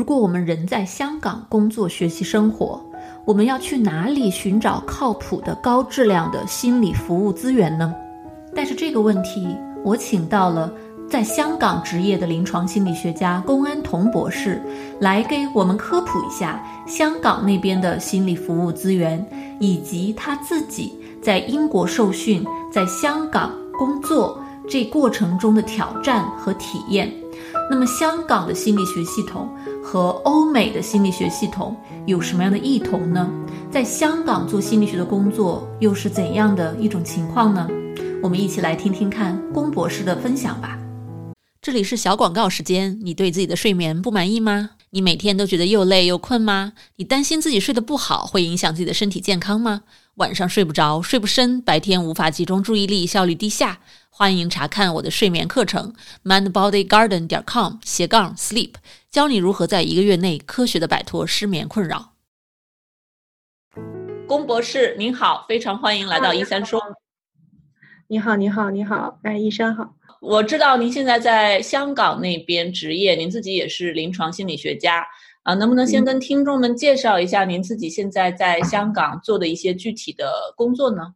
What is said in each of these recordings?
如果我们人在香港工作、学习、生活，我们要去哪里寻找靠谱的、高质量的心理服务资源呢？但是这个问题，我请到了在香港执业的临床心理学家龚安彤博士，来给我们科普一下香港那边的心理服务资源，以及他自己在英国受训、在香港工作这过程中的挑战和体验。那么，香港的心理学系统和欧美的心理学系统有什么样的异同呢？在香港做心理学的工作又是怎样的一种情况呢？我们一起来听听看龚博士的分享吧。这里是小广告时间。你对自己的睡眠不满意吗？你每天都觉得又累又困吗？你担心自己睡得不好会影响自己的身体健康吗？晚上睡不着，睡不深，白天无法集中注意力，效率低下。欢迎查看我的睡眠课程，mindbodygarden 点 com 斜杠 sleep，教你如何在一个月内科学的摆脱失眠困扰。龚博士您好，非常欢迎来到一三说。你好，你好，你好，哎，一山好。我知道您现在在香港那边执业，您自己也是临床心理学家啊，能不能先跟听众们介绍一下您自己现在在香港做的一些具体的工作呢？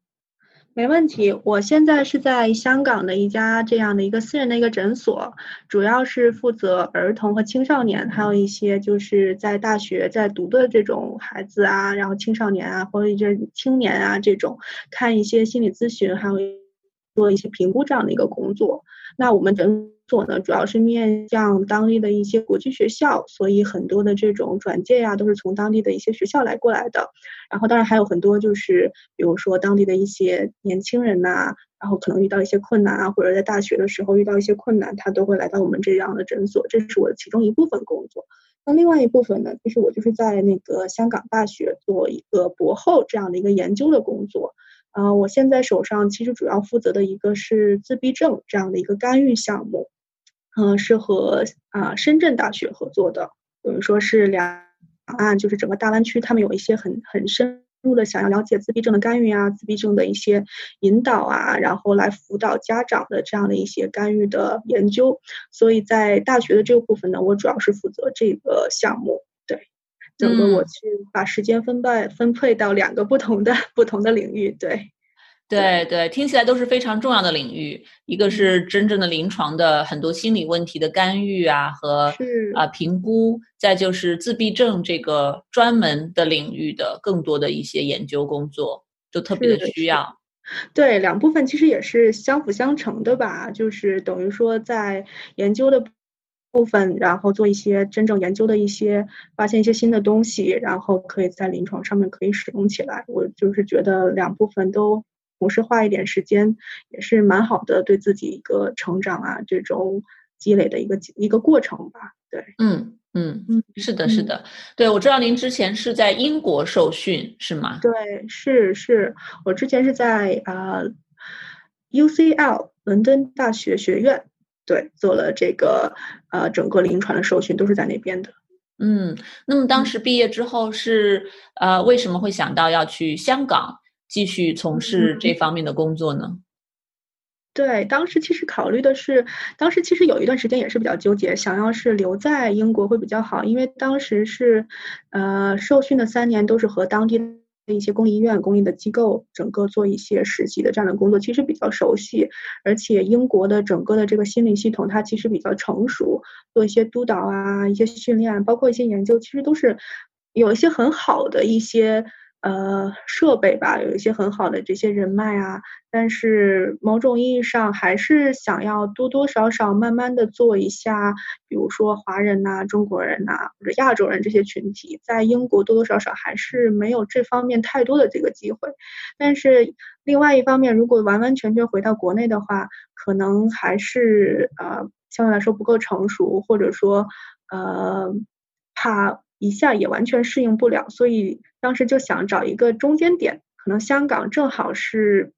没问题，我现在是在香港的一家这样的一个私人的一个诊所，主要是负责儿童和青少年，还有一些就是在大学在读的这种孩子啊，然后青少年啊，或者一些青年啊这种，看一些心理咨询，还有做一些评估这样的一个工作。那我们诊所呢，主要是面向当地的一些国际学校，所以很多的这种转介呀，都是从当地的一些学校来过来的。然后当然还有很多就是，比如说当地的一些年轻人呐，然后可能遇到一些困难啊，或者在大学的时候遇到一些困难，他都会来到我们这样的诊所。这是我的其中一部分工作。那另外一部分呢，其实我就是在那个香港大学做一个博后这样的一个研究的工作。啊，我现在手上其实主要负责的一个是自闭症这样的一个干预项目，嗯，是和啊深圳大学合作的，等于说是两岸就是整个大湾区，他们有一些很很深入的想要了解自闭症的干预啊，自闭症的一些引导啊，然后来辅导家长的这样的一些干预的研究，所以在大学的这个部分呢，我主要是负责这个项目。整个我去把时间分配分配到两个不同的 不同的领域，对，对对，听起来都是非常重要的领域。一个是真正的临床的很多心理问题的干预啊和啊评估，再就是自闭症这个专门的领域的更多的一些研究工作，就特别的需要。对，两部分其实也是相辅相成的吧，就是等于说在研究的。部分，然后做一些真正研究的一些，发现一些新的东西，然后可以在临床上面可以使用起来。我就是觉得两部分都同时花一点时间，也是蛮好的，对自己一个成长啊，这种积累的一个一个过程吧。对，嗯嗯嗯，是的，是的，对，我知道您之前是在英国受训，是吗？对，是是，我之前是在啊 UCL 伦敦大学学院。对，做了这个呃，整个临床的受训都是在那边的。嗯，那么当时毕业之后是呃，为什么会想到要去香港继续从事这方面的工作呢？对，当时其实考虑的是，当时其实有一段时间也是比较纠结，想要是留在英国会比较好，因为当时是呃，受训的三年都是和当地。一些公立医院、公立的机构，整个做一些实习的这样的工作，其实比较熟悉。而且英国的整个的这个心理系统，它其实比较成熟，做一些督导啊、一些训练，包括一些研究，其实都是有一些很好的一些。呃，设备吧，有一些很好的这些人脉啊，但是某种意义上还是想要多多少少慢慢的做一下，比如说华人呐、中国人呐或者亚洲人这些群体，在英国多多少少还是没有这方面太多的这个机会。但是另外一方面，如果完完全全回到国内的话，可能还是呃相对来说不够成熟，或者说呃怕。一下也完全适应不了，所以当时就想找一个中间点，可能香港正好是，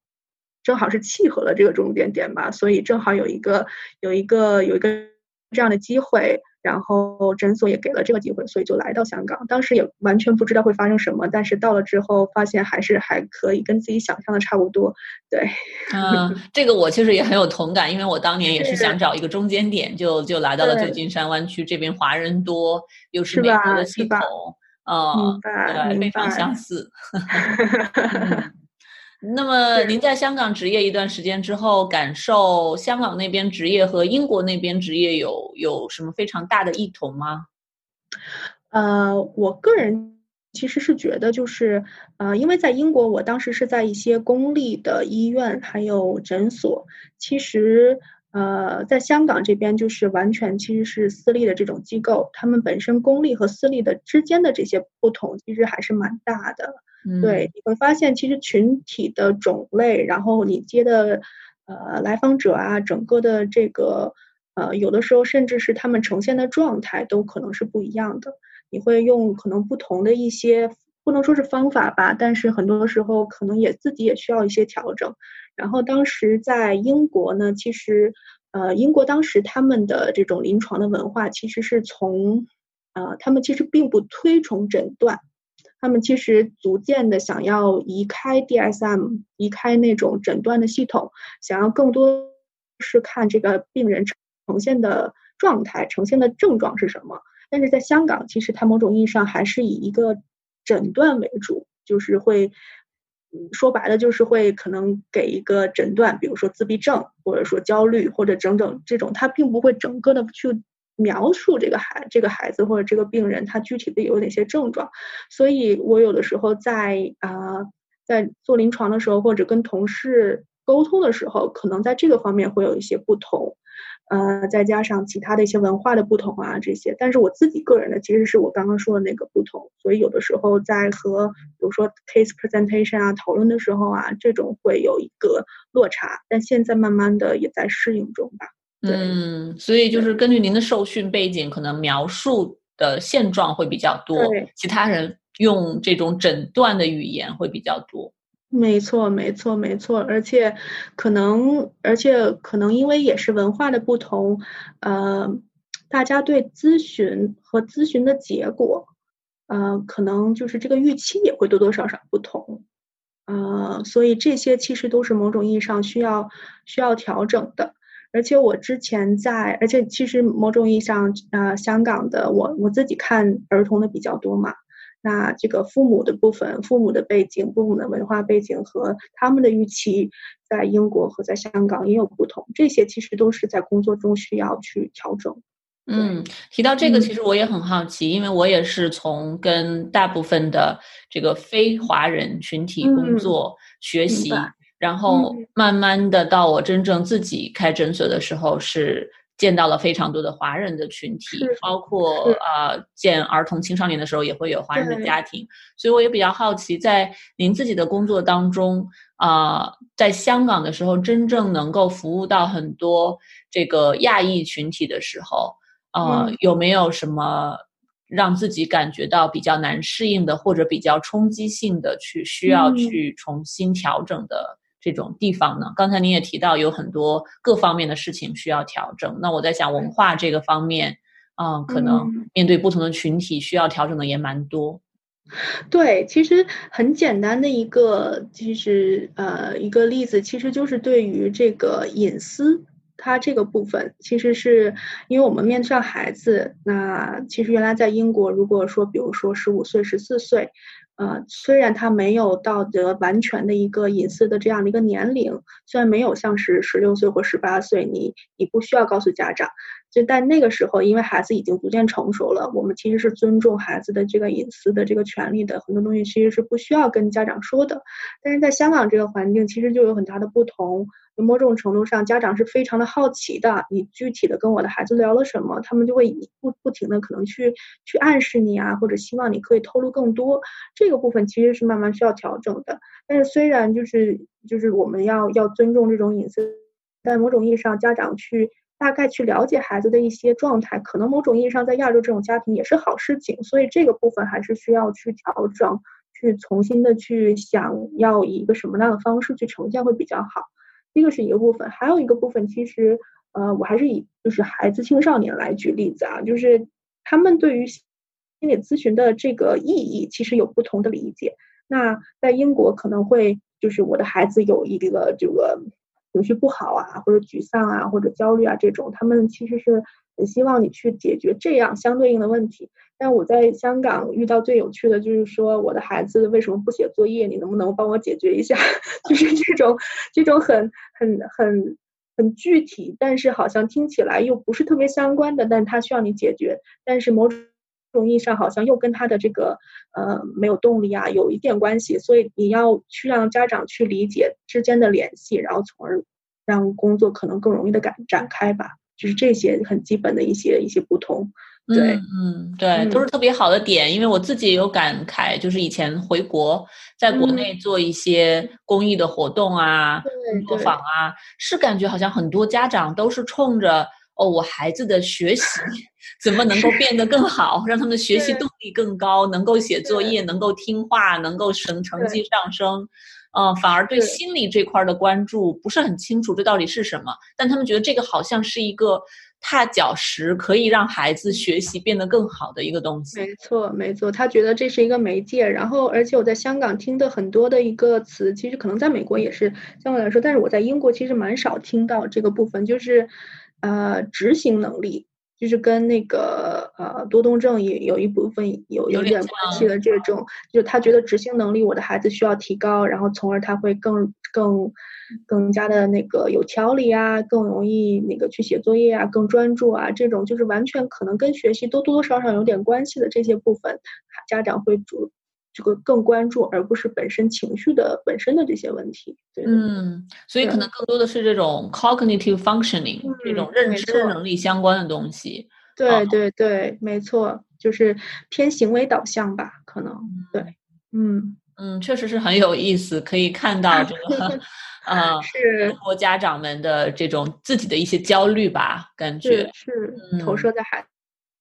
正好是契合了这个中间点吧，所以正好有一个有一个有一个这样的机会，然后诊所也给了这个机会，所以就来到香港。当时也完全不知道会发生什么，但是到了之后发现还是还可以，跟自己想象的差不多。对，嗯，这个我其实也很有同感，因为我当年也是想找一个中间点，就就来到了旧金山湾区这边，华人多，又是美国的系统，呃，对，非常相似。那么您在香港职业一段时间之后，感受香港那边职业和英国那边职业有有什么非常大的异同吗？呃，我个人其实是觉得，就是呃，因为在英国，我当时是在一些公立的医院还有诊所，其实呃，在香港这边就是完全其实是私立的这种机构，他们本身公立和私立的之间的这些不同，其实还是蛮大的。对，你会发现其实群体的种类，然后你接的呃来访者啊，整个的这个呃有的时候甚至是他们呈现的状态都可能是不一样的。你会用可能不同的一些，不能说是方法吧，但是很多时候可能也自己也需要一些调整。然后当时在英国呢，其实呃英国当时他们的这种临床的文化其实是从呃他们其实并不推崇诊断。他们其实逐渐的想要移开 DSM，移开那种诊断的系统，想要更多是看这个病人呈现的状态、呈现的症状是什么。但是在香港，其实它某种意义上还是以一个诊断为主，就是会说白了就是会可能给一个诊断，比如说自闭症，或者说焦虑，或者整整这种，它并不会整个的去。描述这个孩这个孩子或者这个病人他具体的有哪些症状，所以我有的时候在啊在做临床的时候或者跟同事沟通的时候，可能在这个方面会有一些不同，呃，再加上其他的一些文化的不同啊这些，但是我自己个人的其实是我刚刚说的那个不同，所以有的时候在和比如说 case presentation 啊讨论的时候啊，这种会有一个落差，但现在慢慢的也在适应中吧。嗯，所以就是根据您的受训背景，可能描述的现状会比较多，其他人用这种诊断的语言会比较多。没错，没错，没错，而且可能，而且可能因为也是文化的不同，呃，大家对咨询和咨询的结果，呃，可能就是这个预期也会多多少少不同，呃，所以这些其实都是某种意义上需要需要调整的。而且我之前在，而且其实某种意义上，呃，香港的我我自己看儿童的比较多嘛。那这个父母的部分，父母的背景、父母的文化背景和他们的预期，在英国和在香港也有不同。这些其实都是在工作中需要去调整。嗯，提到这个，其实我也很好奇，因为我也是从跟大部分的这个非华人群体工作学习。然后慢慢的到我真正自己开诊所的时候，是见到了非常多的华人的群体，包括呃见儿童青少年的时候也会有华人的家庭，所以我也比较好奇，在您自己的工作当中啊，在香港的时候，真正能够服务到很多这个亚裔群体的时候，呃，有没有什么让自己感觉到比较难适应的，或者比较冲击性的去需要去重新调整的？这种地方呢？刚才您也提到有很多各方面的事情需要调整。那我在想，文化这个方面，嗯，可能面对不同的群体，需要调整的也蛮多。对，其实很简单的一个，其实呃，一个例子，其实就是对于这个隐私，它这个部分，其实是因为我们面对上孩子，那其实原来在英国，如果说比如说十五岁、十四岁。呃，虽然他没有到得完全的一个隐私的这样的一个年龄，虽然没有像是十六岁或十八岁，你你不需要告诉家长，就但那个时候，因为孩子已经逐渐成熟了，我们其实是尊重孩子的这个隐私的这个权利的，很多东西其实是不需要跟家长说的。但是在香港这个环境，其实就有很大的不同。某种程度上，家长是非常的好奇的。你具体的跟我的孩子聊了什么，他们就会不不停的可能去去暗示你啊，或者希望你可以透露更多。这个部分其实是慢慢需要调整的。但是虽然就是就是我们要要尊重这种隐私，但某种意义上，家长去大概去了解孩子的一些状态，可能某种意义上在亚洲这种家庭也是好事情。所以这个部分还是需要去调整，去重新的去想要以一个什么样的方式去呈现会比较好。这个是一个部分，还有一个部分，其实，呃，我还是以就是孩子青少年来举例子啊，就是他们对于心理咨询的这个意义其实有不同的理解。那在英国可能会就是我的孩子有一个这个情绪不好啊，或者沮丧啊，或者焦虑啊这种，他们其实是很希望你去解决这样相对应的问题。但我在香港遇到最有趣的就是说，我的孩子为什么不写作业？你能不能帮我解决一下？就是这种这种很很很很具体，但是好像听起来又不是特别相关的，但他需要你解决，但是某种意义上好像又跟他的这个呃没有动力啊有一点关系，所以你要去让家长去理解之间的联系，然后从而让工作可能更容易的展展开吧。就是这些很基本的一些一些不同。对，嗯，对，都是特别好的点。因为我自己也有感慨，就是以前回国，在国内做一些公益的活动啊、工作坊啊，是感觉好像很多家长都是冲着哦，我孩子的学习 怎么能够变得更好，让他们的学习动力更高，能够写作业，能够听话，能够成成绩上升，嗯，反而对心理这块的关注不是很清楚，这到底是什么？但他们觉得这个好像是一个。踏脚石可以让孩子学习变得更好的一个东西。没错，没错，他觉得这是一个媒介。然后，而且我在香港听的很多的一个词，其实可能在美国也是相对来说，但是我在英国其实蛮少听到这个部分，就是呃，执行能力，就是跟那个呃多动症也有一部分有有点关系的这种，就他觉得执行能力我的孩子需要提高，然后从而他会更更。更加的那个有条理啊，更容易那个去写作业啊，更专注啊，这种就是完全可能跟学习都多多少少有点关系的这些部分，家长会主这个更关注，而不是本身情绪的本身的这些问题。嗯，所以可能更多的是这种 cognitive functioning 这种认知能力相关的东西。对对对，没错，就是偏行为导向吧，可能对，嗯嗯，确实是很有意思，可以看到这个。啊，是中国家长们的这种自己的一些焦虑吧，感觉是投射在孩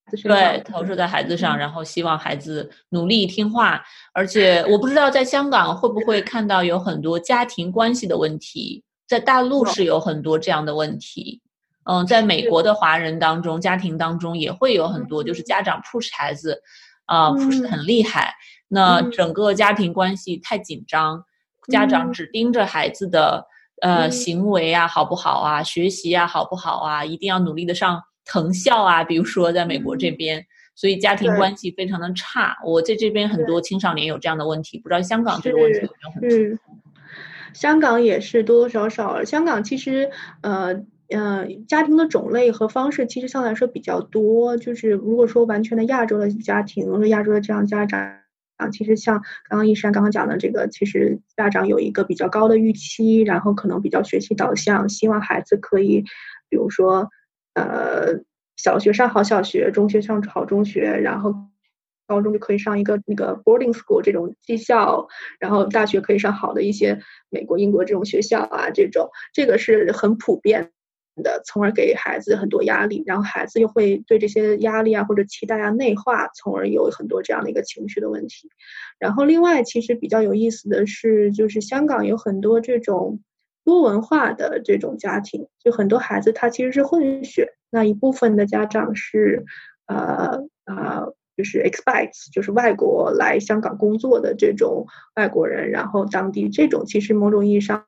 子对，投射在孩子上，然后希望孩子努力听话。而且我不知道在香港会不会看到有很多家庭关系的问题，在大陆是有很多这样的问题。嗯，在美国的华人当中，家庭当中也会有很多，就是。家长 push 孩子，啊，push 的很厉害，那整个家庭关系太紧张。家长只盯着孩子的呃行为啊好不好啊，学习啊好不好啊，一定要努力的上藤校啊。比如说在美国这边，所以家庭关系非常的差。我在这边很多青少年有这样的问题，不知道香港这个问题有没有很是，香港也是多多少少。香港其实呃呃家庭的种类和方式其实相对来说比较多。就是如果说完全的亚洲的家庭，或者亚洲的这样家长。啊，其实像刚刚一山刚刚讲的这个，其实家长有一个比较高的预期，然后可能比较学习导向，希望孩子可以，比如说，呃，小学上好小学，中学上好中学，然后高中就可以上一个那个 boarding school 这种技校，然后大学可以上好的一些美国、英国这种学校啊，这种这个是很普遍。的，从而给孩子很多压力，然后孩子又会对这些压力啊或者期待啊内化，从而有很多这样的一个情绪的问题。然后另外，其实比较有意思的是，就是香港有很多这种多文化的这种家庭，就很多孩子他其实是混血，那一部分的家长是呃呃就是 expats，就是外国来香港工作的这种外国人，然后当地这种其实某种意义上。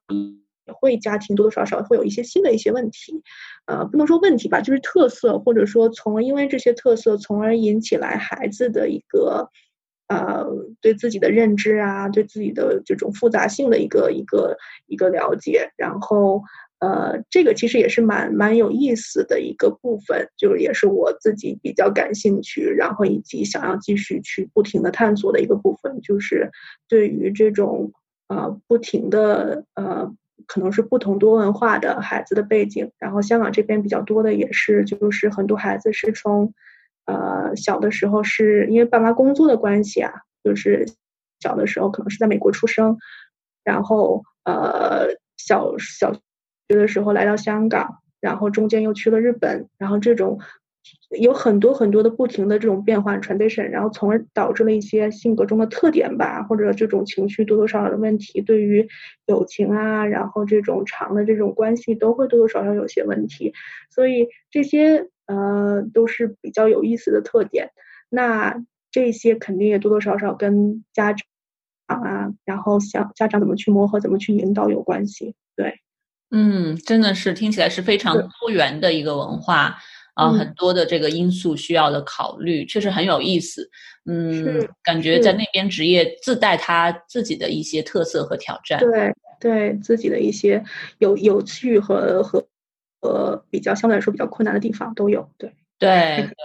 也会家庭多多少少会有一些新的一些问题，呃，不能说问题吧，就是特色，或者说从因为这些特色，从而引起来孩子的一个呃对自己的认知啊，对自己的这种复杂性的一个一个一个了解，然后呃，这个其实也是蛮蛮有意思的一个部分，就是也是我自己比较感兴趣，然后以及想要继续去不停的探索的一个部分，就是对于这种呃不停的呃。可能是不同多文化的孩子的背景，然后香港这边比较多的也是，就是很多孩子是从，呃，小的时候是因为爸妈工作的关系啊，就是小的时候可能是在美国出生，然后呃小小学的时候来到香港，然后中间又去了日本，然后这种有很多很多的不停的这种变换 transition，然后从而导致了一些性格中的特点吧，或者这种情绪多多少少的问题，对于友情啊，然后这种长的这种关系都会多多少少有些问题，所以这些呃都是比较有意思的特点。那这些肯定也多多少少跟家长啊，然后想家长怎么去磨合，怎么去引导有关系。对，嗯，真的是听起来是非常多元的一个文化。啊，很多的这个因素需要的考虑，确实很有意思。嗯，感觉在那边职业自带他自己的一些特色和挑战。对，对自己的一些有有趣和和和比较相对来说比较困难的地方都有。对，对对。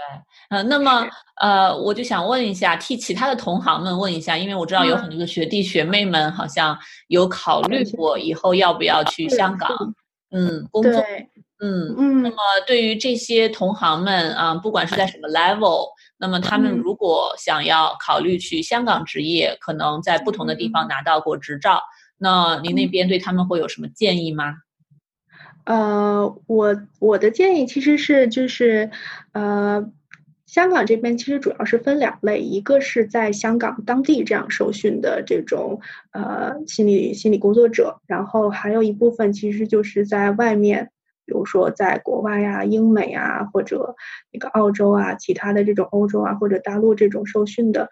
呃，那么呃，我就想问一下，替其他的同行们问一下，因为我知道有很多的学弟学妹们好像有考虑过以后要不要去香港，嗯，工作。嗯嗯，那么对于这些同行们啊，不管是在什么 level，那么他们如果想要考虑去香港执业，可能在不同的地方拿到过执照，那您那边对他们会有什么建议吗？呃，我我的建议其实是就是呃，香港这边其实主要是分两类，一个是在香港当地这样受训的这种呃心理心理工作者，然后还有一部分其实就是在外面。比如说，在国外呀、英美啊，或者那个澳洲啊，其他的这种欧洲啊，或者大陆这种受训的，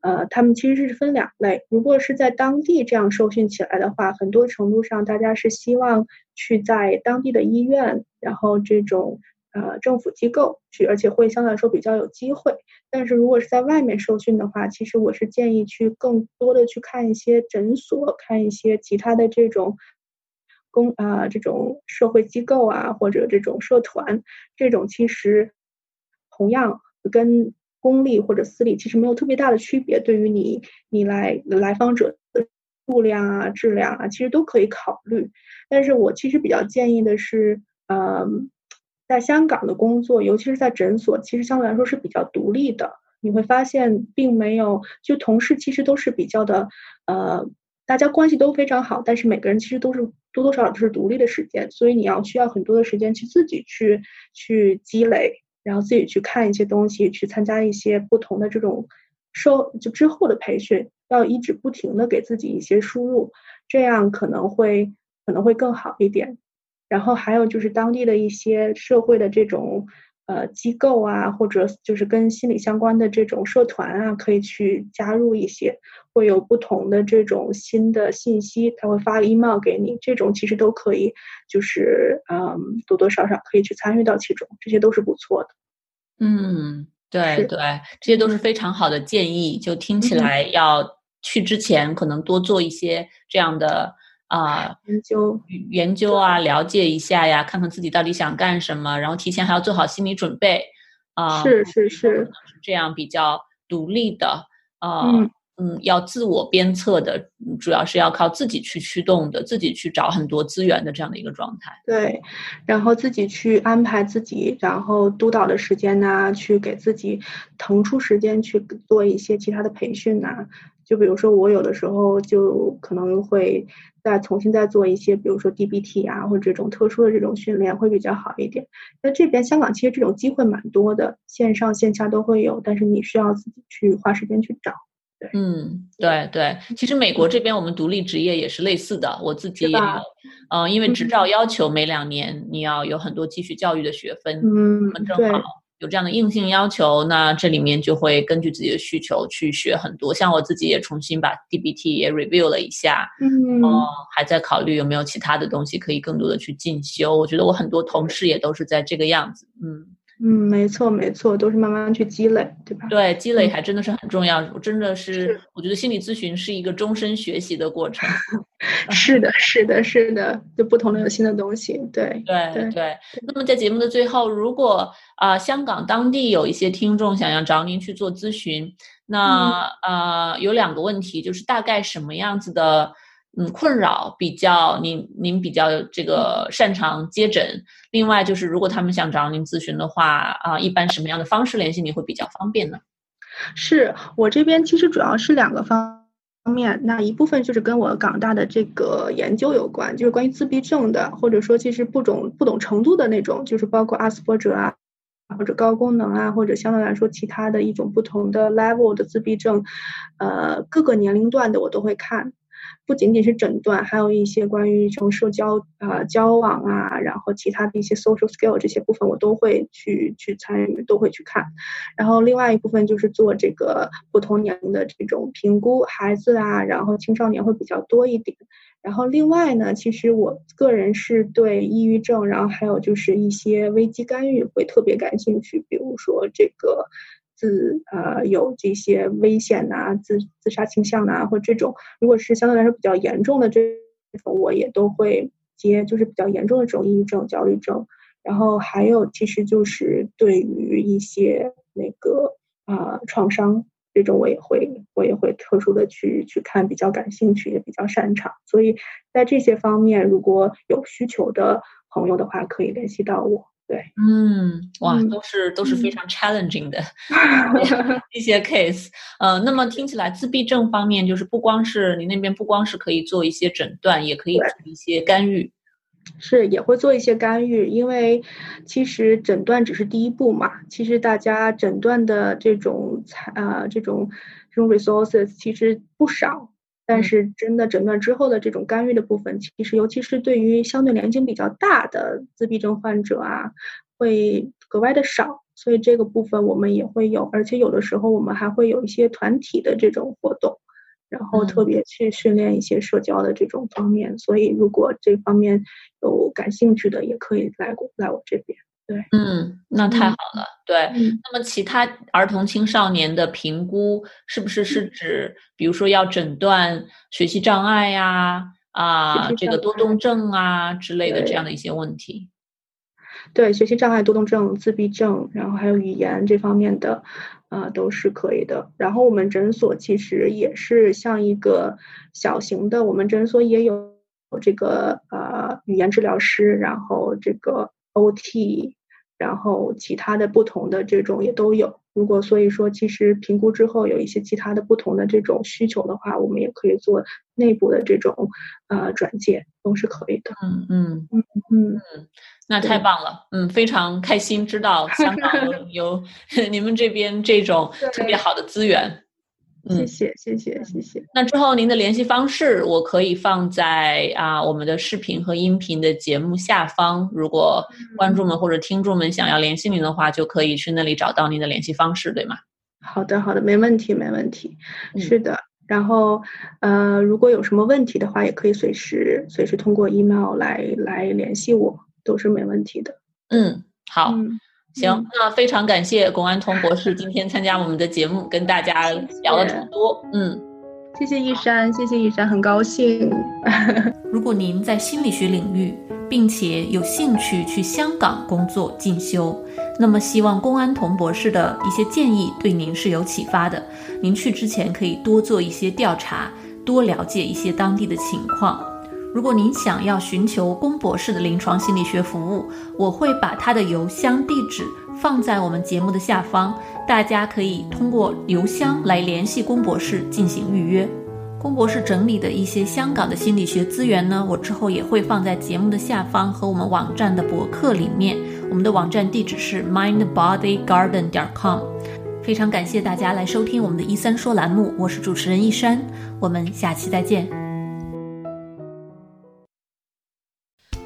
呃，他们其实是分两类。如果是在当地这样受训起来的话，很多程度上大家是希望去在当地的医院，然后这种呃政府机构去，而且会相对来说比较有机会。但是如果是在外面受训的话，其实我是建议去更多的去看一些诊所，看一些其他的这种。公啊，这种社会机构啊，或者这种社团，这种其实同样跟公立或者私立其实没有特别大的区别。对于你你来来访者的数量啊、质量啊，其实都可以考虑。但是我其实比较建议的是，嗯，在香港的工作，尤其是在诊所，其实相对来说是比较独立的。你会发现，并没有就同事其实都是比较的，呃。大家关系都非常好，但是每个人其实都是多多少少都是独立的时间，所以你要需要很多的时间去自己去去积累，然后自己去看一些东西，去参加一些不同的这种受就之后的培训，要一直不停的给自己一些输入，这样可能会可能会更好一点。然后还有就是当地的一些社会的这种。呃，机构啊，或者就是跟心理相关的这种社团啊，可以去加入一些，会有不同的这种新的信息，他会发 email 给你，这种其实都可以，就是嗯，多多少少可以去参与到其中，这些都是不错的。嗯，对对，这些都是非常好的建议，就听起来要去之前可能多做一些这样的。啊，研究研究啊，了解一下呀，看看自己到底想干什么，然后提前还要做好心理准备啊。是是是，这样比较独立的啊，嗯，嗯要自我鞭策的，主要是要靠自己去驱动的，自己去找很多资源的这样的一个状态。对，然后自己去安排自己，然后督导的时间呐，去给自己腾出时间去做一些其他的培训呐。就比如说我有的时候就可能会。再重新再做一些，比如说 DBT 啊，或者这种特殊的这种训练会比较好一点。那这边香港其实这种机会蛮多的，线上线下都会有，但是你需要自己去花时间去找。对，嗯，对对。其实美国这边我们独立职业也是类似的，我自己也有，嗯，因为执照要求每两年你要有很多继续教育的学分，嗯，正好。有这样的硬性要求，那这里面就会根据自己的需求去学很多。像我自己也重新把 DBT 也 review 了一下，嗯，还在考虑有没有其他的东西可以更多的去进修。我觉得我很多同事也都是在这个样子，嗯。嗯，没错没错，都是慢慢去积累，对吧？对，积累还真的是很重要。真的是，我觉得心理咨询是一个终身学习的过程。是的，是的，是的，就不同的有新的东西。对，对，对。那么在节目的最后，如果啊，香港当地有一些听众想要找您去做咨询，那呃，有两个问题，就是大概什么样子的？嗯，困扰比较您您比较这个擅长接诊。另外就是，如果他们想找您咨询的话，啊，一般什么样的方式联系你会比较方便呢？是我这边其实主要是两个方面，那一部分就是跟我港大的这个研究有关，就是关于自闭症的，或者说其实不懂不懂程度的那种，就是包括阿斯伯格啊。或者高功能啊，或者相对来说其他的一种不同的 level 的自闭症，呃，各个年龄段的我都会看。不仅仅是诊断，还有一些关于这种社交啊、交往啊，然后其他的一些 social skill 这些部分，我都会去去参与，都会去看。然后另外一部分就是做这个不同年龄的这种评估，孩子啊，然后青少年会比较多一点。然后另外呢，其实我个人是对抑郁症，然后还有就是一些危机干预会特别感兴趣，比如说这个。自呃有这些危险呐，自自杀倾向呐，或这种，如果是相对来说比较严重的这种，我也都会接，就是比较严重的这种抑郁症、焦虑症。然后还有，其实就是对于一些那个啊创伤这种，我也会我也会特殊的去去看，比较感兴趣，也比较擅长。所以在这些方面，如果有需求的朋友的话，可以联系到我。对，嗯，哇，都是都是非常 challenging 的 一些 case，呃，那么听起来自闭症方面，就是不光是你那边不光是可以做一些诊断，也可以做一些干预，是也会做一些干预，因为其实诊断只是第一步嘛，其实大家诊断的这种才啊这种这种 resources 其实不少。但是真的诊断之后的这种干预的部分，其实尤其是对于相对年龄比较大的自闭症患者啊，会格外的少。所以这个部分我们也会有，而且有的时候我们还会有一些团体的这种活动，然后特别去训练一些社交的这种方面。所以如果这方面有感兴趣的，也可以来过来我这边。对，嗯，那太好了。对，那么其他儿童青少年的评估，是不是是指，比如说要诊断学习障碍呀，啊，这个多动症啊之类的这样的一些问题？对，学习障碍、多动症、自闭症，然后还有语言这方面的，啊，都是可以的。然后我们诊所其实也是像一个小型的，我们诊所也有这个呃语言治疗师，然后这个。OT，然后其他的不同的这种也都有。如果所以说，其实评估之后有一些其他的不同的这种需求的话，我们也可以做内部的这种呃转介，都是可以的。嗯嗯嗯嗯嗯，那太棒了。嗯，非常开心知道 香港有有 你们这边这种特别好的资源。谢谢谢谢谢谢。那之后您的联系方式我可以放在啊我们的视频和音频的节目下方。如果观众们或者听众们想要联系您的话，就可以去那里找到您的联系方式，对吗？好的好的，没问题没问题。是的，然后呃，如果有什么问题的话，也可以随时随时通过 email 来来联系我，都是没问题的。嗯，好。行，那非常感谢龚安彤博士今天参加我们的节目，跟大家聊了这么多。嗯，谢谢一山，谢谢一山，很高兴。如果您在心理学领域，并且有兴趣去香港工作进修，那么希望龚安彤博士的一些建议对您是有启发的。您去之前可以多做一些调查，多了解一些当地的情况。如果您想要寻求龚博士的临床心理学服务，我会把他的邮箱地址放在我们节目的下方，大家可以通过邮箱来联系龚博士进行预约。龚博士整理的一些香港的心理学资源呢，我之后也会放在节目的下方和我们网站的博客里面。我们的网站地址是 mindbodygarden 点 com。非常感谢大家来收听我们的一三说栏目，我是主持人一山，我们下期再见。